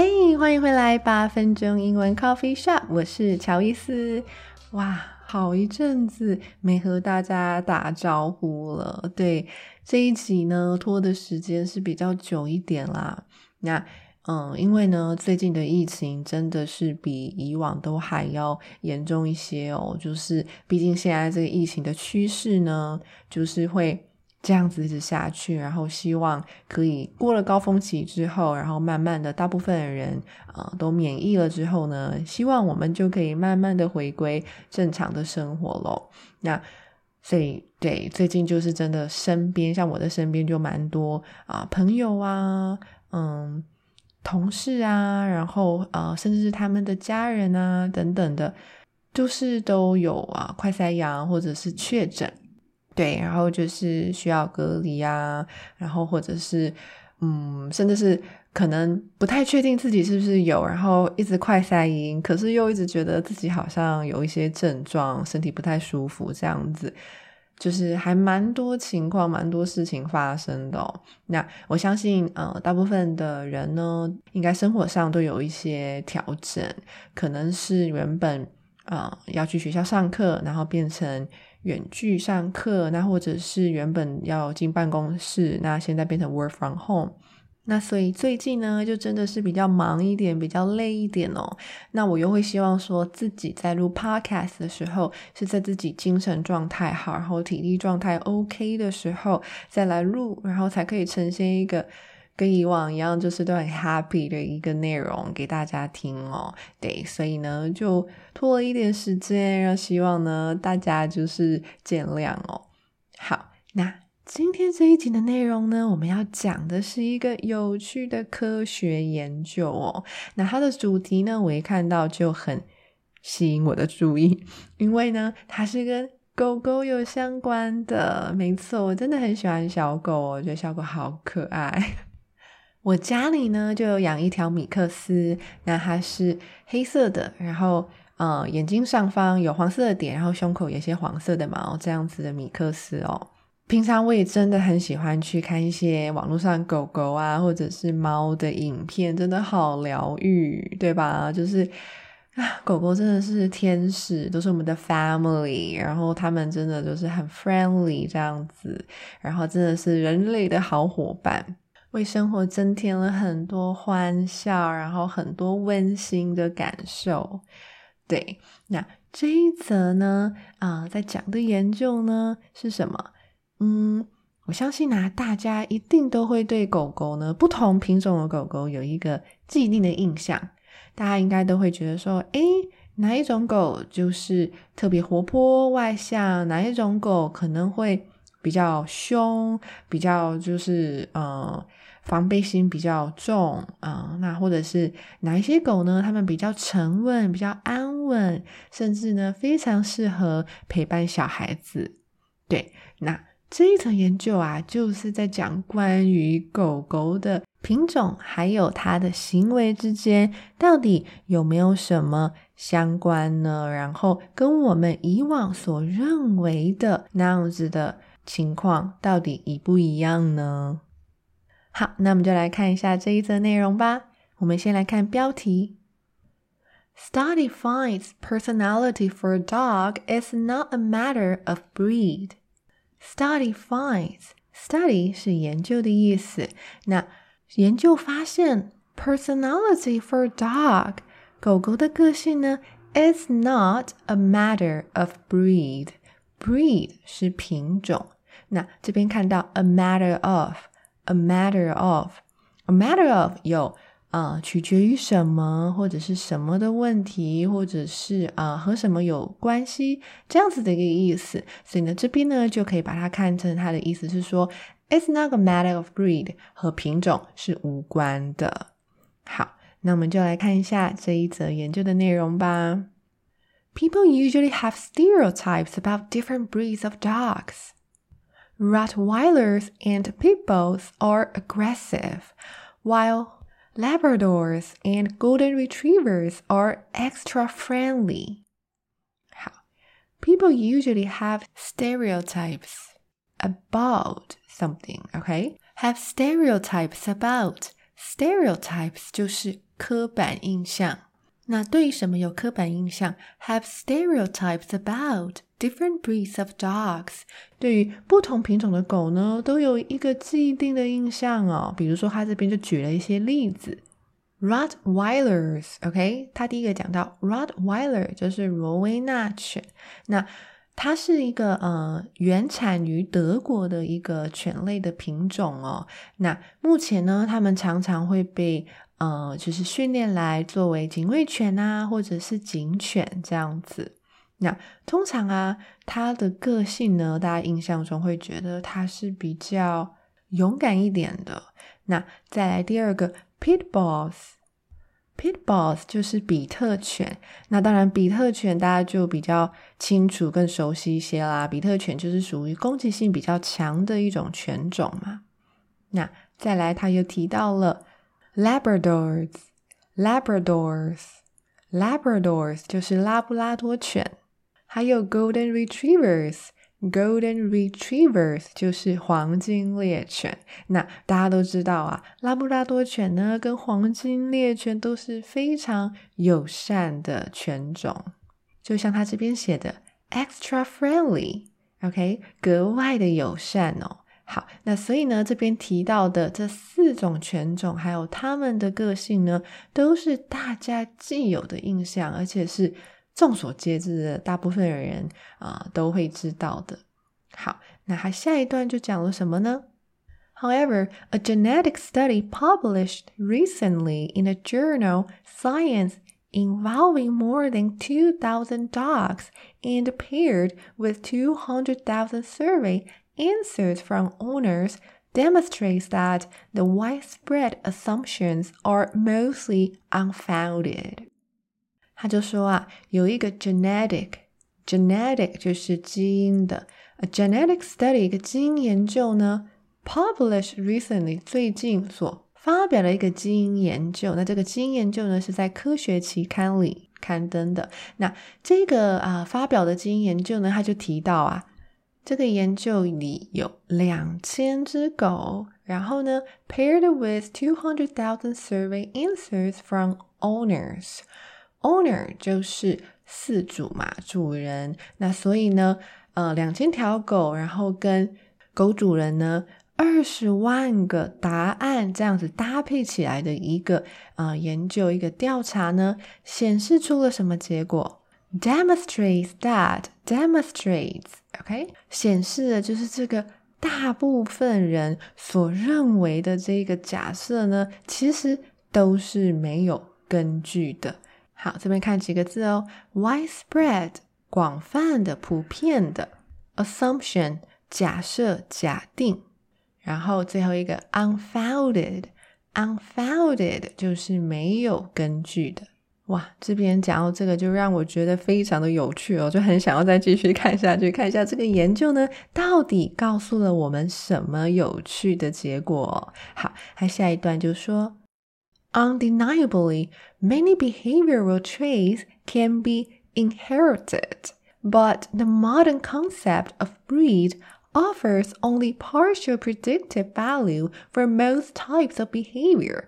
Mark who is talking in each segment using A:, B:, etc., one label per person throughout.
A: 嘿，hey, 欢迎回来，八分钟英文 Coffee Shop，我是乔伊斯。哇，好一阵子没和大家打招呼了。对，这一集呢，拖的时间是比较久一点啦。那，嗯，因为呢，最近的疫情真的是比以往都还要严重一些哦。就是，毕竟现在这个疫情的趋势呢，就是会。这样子一直下去，然后希望可以过了高峰期之后，然后慢慢的大部分的人啊、都免疫了之后呢，希望我们就可以慢慢的回归正常的生活咯。那所以对，最近就是真的身边像我的身边就蛮多啊、朋友啊，嗯同事啊，然后啊、甚至是他们的家人啊等等的，就是都有啊快筛阳或者是确诊。对，然后就是需要隔离啊，然后或者是，嗯，甚至是可能不太确定自己是不是有，然后一直快筛阴，可是又一直觉得自己好像有一些症状，身体不太舒服，这样子，就是还蛮多情况，蛮多事情发生的。那我相信，呃，大部分的人呢，应该生活上都有一些调整，可能是原本啊，要去学校上课，然后变成。远距上课，那或者是原本要进办公室，那现在变成 work from home，那所以最近呢，就真的是比较忙一点，比较累一点哦。那我又会希望说自己在录 podcast 的时候，是在自己精神状态好，然后体力状态 OK 的时候再来录，然后才可以呈现一个。跟以往一样，就是都很 happy 的一个内容给大家听哦。对，所以呢，就拖了一点时间，然后希望呢大家就是见谅哦。好，那今天这一集的内容呢，我们要讲的是一个有趣的科学研究哦。那它的主题呢，我一看到就很吸引我的注意，因为呢，它是跟狗狗有相关的。没错，我真的很喜欢小狗哦，我觉得小狗好可爱。我家里呢就有养一条米克斯，那它是黑色的，然后呃眼睛上方有黄色的点，然后胸口有些黄色的毛，这样子的米克斯哦。平常我也真的很喜欢去看一些网络上狗狗啊或者是猫的影片，真的好疗愈，对吧？就是啊，狗狗真的是天使，都是我们的 family，然后他们真的就是很 friendly 这样子，然后真的是人类的好伙伴。为生活增添了很多欢笑，然后很多温馨的感受。对，那这一则呢，啊、在讲的研究呢是什么？嗯，我相信啊，大家一定都会对狗狗呢，不同品种的狗狗有一个既定的印象。大家应该都会觉得说，诶，哪一种狗就是特别活泼外向，哪一种狗可能会比较凶，比较就是呃。防备心比较重啊、那或者是哪一些狗呢？它们比较沉稳，比较安稳，甚至呢非常适合陪伴小孩子。对，那这一层研究啊，就是在讲关于狗狗的品种还有它的行为之间到底有没有什么相关呢？然后跟我们以往所认为的那样子的情况到底一不一样呢？好，那我们就来看一下这一则内容吧。我们先来看标题：Study finds personality for a dog is not a matter of breed. Study finds study 是研究的意思。那研究发现，personality for a dog 狗狗的个性呢，is not a matter of breed，breed 是品种。那这边看到 a matter of，a matter of，a matter of 有啊、呃，取决于什么或者是什么的问题，或者是啊、呃、和什么有关系这样子的一个意思。所以呢，这边呢就可以把它看成它的意思是说，it's not a matter of breed，和品种是无关的。好，那我们就来看一下这一则研究的内容吧。People usually have stereotypes about different breeds of dogs. Rottweilers and Pit Bulls are aggressive, while Labradors and Golden Retrievers are extra friendly. 好，People usually have stereotypes about something, okay? Have stereotypes about. Stereotypes 就是刻板印象。 那对于什么有刻板印象？Have stereotypes about different breeds of dogs。对于不同品种的狗呢，都有一个既定的印象哦。比如说，他这边就举了一些例子，Rottweilers，OK？他第一个讲到 Rottweiler 就是罗威纳犬，那它是一个呃原产于德国的一个犬类的品种哦。那目前呢，它们常常会被呃，就是训练来作为警卫犬啊，或者是警犬这样子。那通常啊，它的个性呢，大家印象中会觉得它是比较勇敢一点的。那再来第二个，Pit Bulls，Pit Bulls 就是比特犬。那当然，比特犬大家就比较清楚、更熟悉一些啦。比特犬就是属于攻击性比较强的一种犬种嘛。那再来，他又提到了。Labradors, Labradors, Labradors 就是拉布拉多犬，还有 Golden Retrievers, Golden Retrievers 就是黄金猎犬。那大家都知道啊，拉布拉多犬呢跟黄金猎犬都是非常友善的犬种，就像它这边写的 extra friendly，OK，格外的友善哦。好，那所以呢，这边提到的这四种犬种，还有它们的个性呢，都是大家既有的印象，而且是众所皆知的，大部分人啊、都会知道的。好，那还下一段就讲了什么呢？However, a genetic study published recently in a journal Science involving more than 2,000 dogs and paired with 200,000 survey Answers from owners demonstrates that the widespread assumptions are mostly unfounded。他就说啊，有一个 genetic，genetic 就是基因的，a genetic study 一个基因研究呢，published recently 最近所发表的一个基因研究。那这个基因研究呢是在科学期刊里刊登的。那这个啊发表的基因研究呢，他就提到啊。 这个研究里有两千只狗，然后呢，paired with two hundred thousand survey answers from owners。owner 就是饲主嘛，主人。那所以呢，呃，两千条狗，然后跟狗主人呢，二十万个答案这样子搭配起来的一个、呃、研究，一个调查呢，显示出了什么结果？Demonstrates that demonstrates OK 显示的就是这个大部分人所认为的这个假设呢，其实都是没有根据的。好，这边看几个字哦：widespread 广泛的、普遍的；assumption 假设、假定；然后最后一个 unfounded unfounded 就是没有根据的。哇，这边讲到这个，就让我觉得非常的有趣哦，就很想要再继续看下去，看一下这个研究呢，到底告诉了我们什么有趣的结果？好，还下一段就说，Undeniably, many behavioral traits can be inherited, but the modern concept of breed offers only partial predictive value for most types of behavior.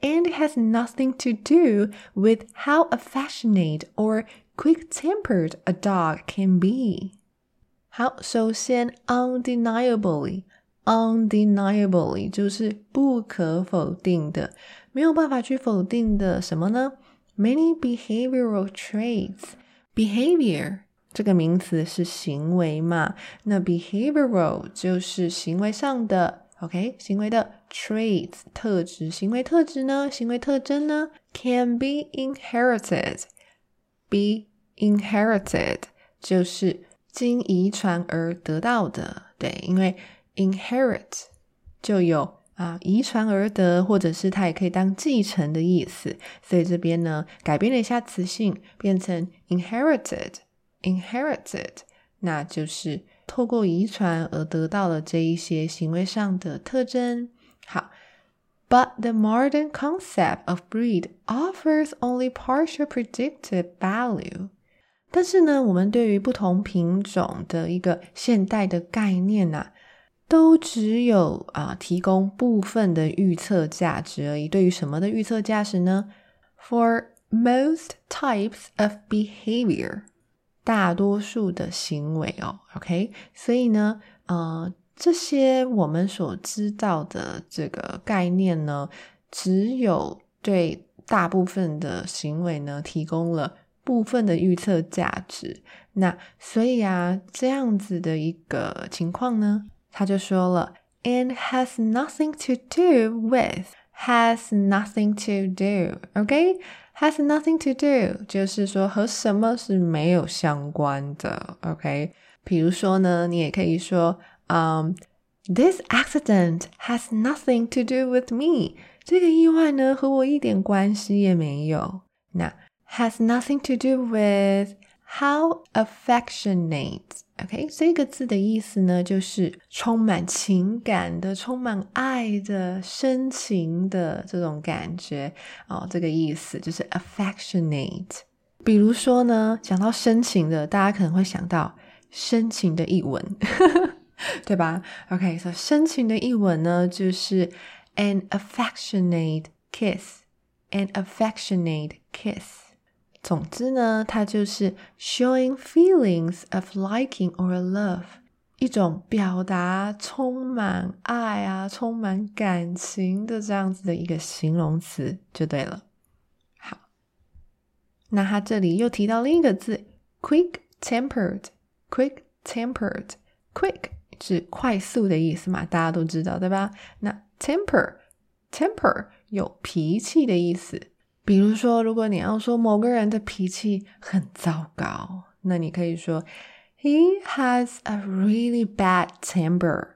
A: And it has nothing to do with how affectionate or quick-tempered a dog can be. 好，首先，undeniably，undeniably 就是不可否定的，没有办法去否定的什么呢？Many behavioral traits，behavior 这个名词是行为嘛，那 behavioral 就是行为上的 ，OK，行为的 traits 特质，行为特质呢，行为特征呢，can be inherited，be inherited 就是经遗传而得到的，对，因为 inherit 就有啊遗传而得，或者是它也可以当继承的意思，所以这边呢改变了一下词性，变成 inherited。Inherited，那就是透过遗传而得到了这一些行为上的特征。好，But the modern concept of breed offers only partial predictive value。但是呢，我们对于不同品种的一个现代的概念啊，都只有啊提供部分的预测价值而已。对于什么的预测价值呢？For most types of behavior。大多数的行为哦，OK，所以呢，呃，这些我们所知道的这个概念呢，只有对大部分的行为呢提供了部分的预测价值。那所以啊，这样子的一个情况呢，他就说了，and has nothing to do with with，has nothing to do，OK。Has nothing to do，就是说和什么是没有相关的，OK？比如说呢，你也可以说，嗯，um，This accident has nothing to do with me。这个意外呢，和我一点关系也没有。那 has nothing to do with how affectionate。OK，这个字的意思呢，就是充满情感的、充满爱的、深情的这种感觉哦。这个意思就是 affectionate。比如说呢，讲到深情的，大家可能会想到深情的一吻，对吧？OK，所以深情的一吻呢，就是 an affectionate kiss，an affectionate kiss。总之呢，它就是 showing feelings of liking or love，一种表达充满爱啊、充满感情的这样子的一个形容词就对了。好，那它这里又提到另一个字，quick-tempered，quick-tempered，quick 是快速的意思嘛，大家都知道对吧？那 temper，temper 有脾气的意思。比如说，如果你要说某个人的脾气很糟糕，那你可以说 He has a really bad temper.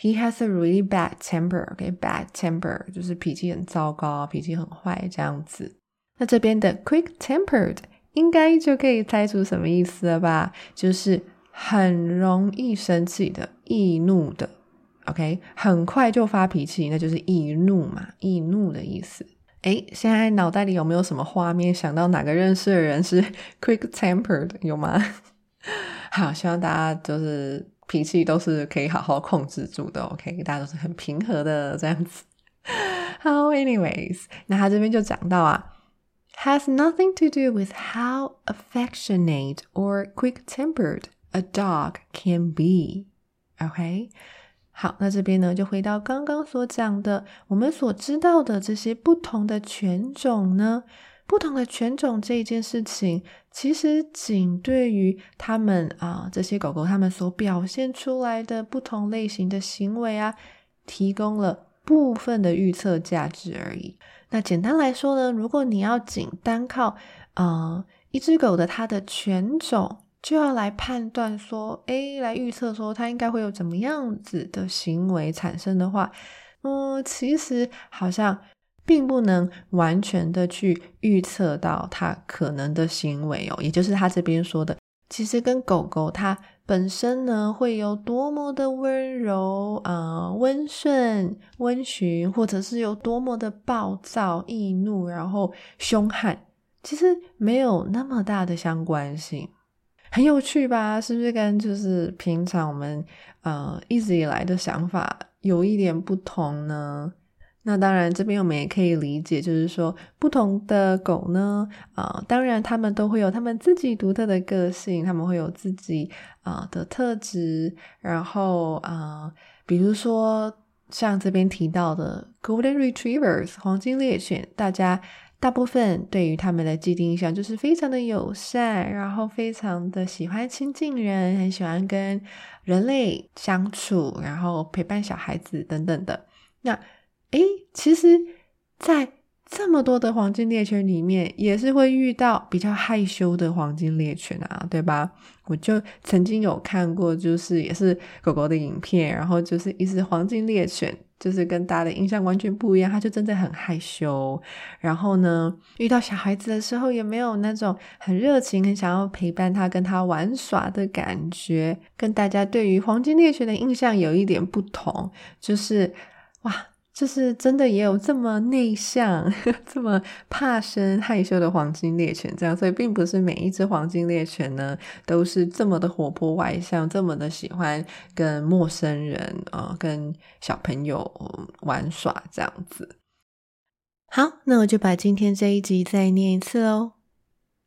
A: He has a really bad temper. OK, bad temper 就是脾气很糟糕，脾气很坏这样子。那这边的 quick-tempered 应该就可以猜出什么意思了吧？就是很容易生气的，易怒的。OK，很快就发脾气，那就是易怒嘛，易怒的意思。诶，现在脑袋里有没有什么画面？想到哪个认识的人是 quick-tempered 有吗？好，希望大家就是脾气都是可以好好控制住的。OK，大家都是很平和的这样子。好，anyways，那他这边就讲到啊，has nothing to do with how affectionate or quick-tempered a dog can be。OK。好，那这边呢，就回到刚刚所讲的，我们所知道的这些不同的犬种呢，不同的犬种这一件事情，其实仅对于他们啊这些狗狗，他们所表现出来的不同类型的行为啊，提供了部分的预测价值而已。那简单来说呢，如果你要仅单靠啊一只狗的它的犬种，就要来判断说，诶，来预测说它应该会有怎么样子的行为产生的话，嗯，其实好像并不能完全的去预测到它可能的行为哦。也就是他这边说的，其实跟狗狗它本身呢会有多么的温柔啊、温顺、温驯，或者是有多么的暴躁、易怒，然后凶悍，其实没有那么大的相关性。很有趣吧？是不是跟就是平常我们呃一直以来的想法有一点不同呢？那当然，这边我们也可以理解，就是说不同的狗呢，啊、呃，当然它们都会有它们自己独特的个性，它们会有自己啊、的特质。然后啊、比如说像这边提到的 Golden Retrievers 黄金猎犬，大家大部分对于他们的既定印象就是非常的友善，然后非常的喜欢亲近人，很喜欢跟人类相处，然后陪伴小孩子等等的。那，诶，其实，在这么多的黄金猎犬里面，也是会遇到比较害羞的黄金猎犬啊，对吧？我就曾经有看过，就是也是狗狗的影片，然后就是一只黄金猎犬，就是跟大家的印象完全不一样，他就真的很害羞。然后呢，遇到小孩子的时候，也没有那种很热情、很想要陪伴他、跟他玩耍的感觉，跟大家对于黄金猎犬的印象有一点不同，就是哇。就是真的也有这么内向、这么怕生、害羞的黄金猎犬，这样，所以并不是每一只黄金猎犬呢都是这么的活泼外向，这么的喜欢跟陌生人啊、跟小朋友玩耍这样子。好，那我就把今天这一集再念一次喽。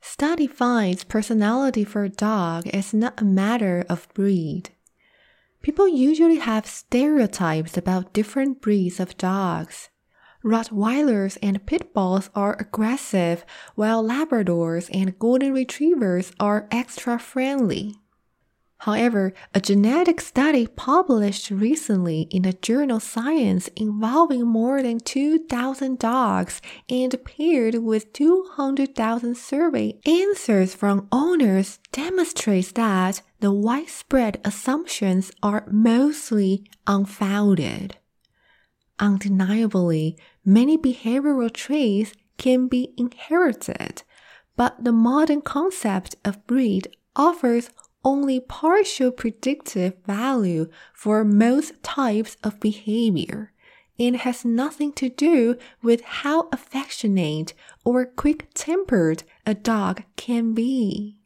A: Study finds personality for a dog is not a matter of breed. People usually have stereotypes about different breeds of dogs. Rottweilers and pit bulls are aggressive, while Labradors and Golden Retrievers are extra friendly. However, a genetic study published recently in the journal Science involving more than 2,000 dogs and paired with 200,000 survey answers from owners demonstrates that the widespread assumptions are mostly unfounded. Undeniably, many behavioral traits can be inherited, but the modern concept of breed offers only partial predictive value for most types of behavior and has nothing to do with how affectionate or quick-tempered a dog can be.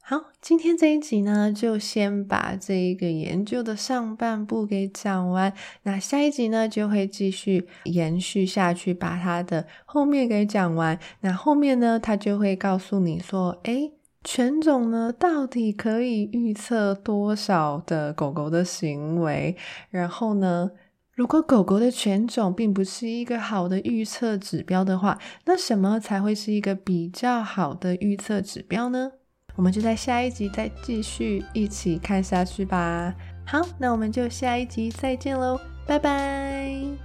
A: 好，今天这一集呢，就先把这一个研究的上半部给讲完。那下一集呢，就会继续延续下去，把它的后面给讲完。那后面呢，它就会告诉你说，诶。 犬种呢，到底可以预测多少的狗狗的行为？然后呢，如果狗狗的犬种并不是一个好的预测指标的话，那什么才会是一个比较好的预测指标呢？我们就在下一集再继续一起看下去吧。好，那我们就下一集再见喽，拜拜。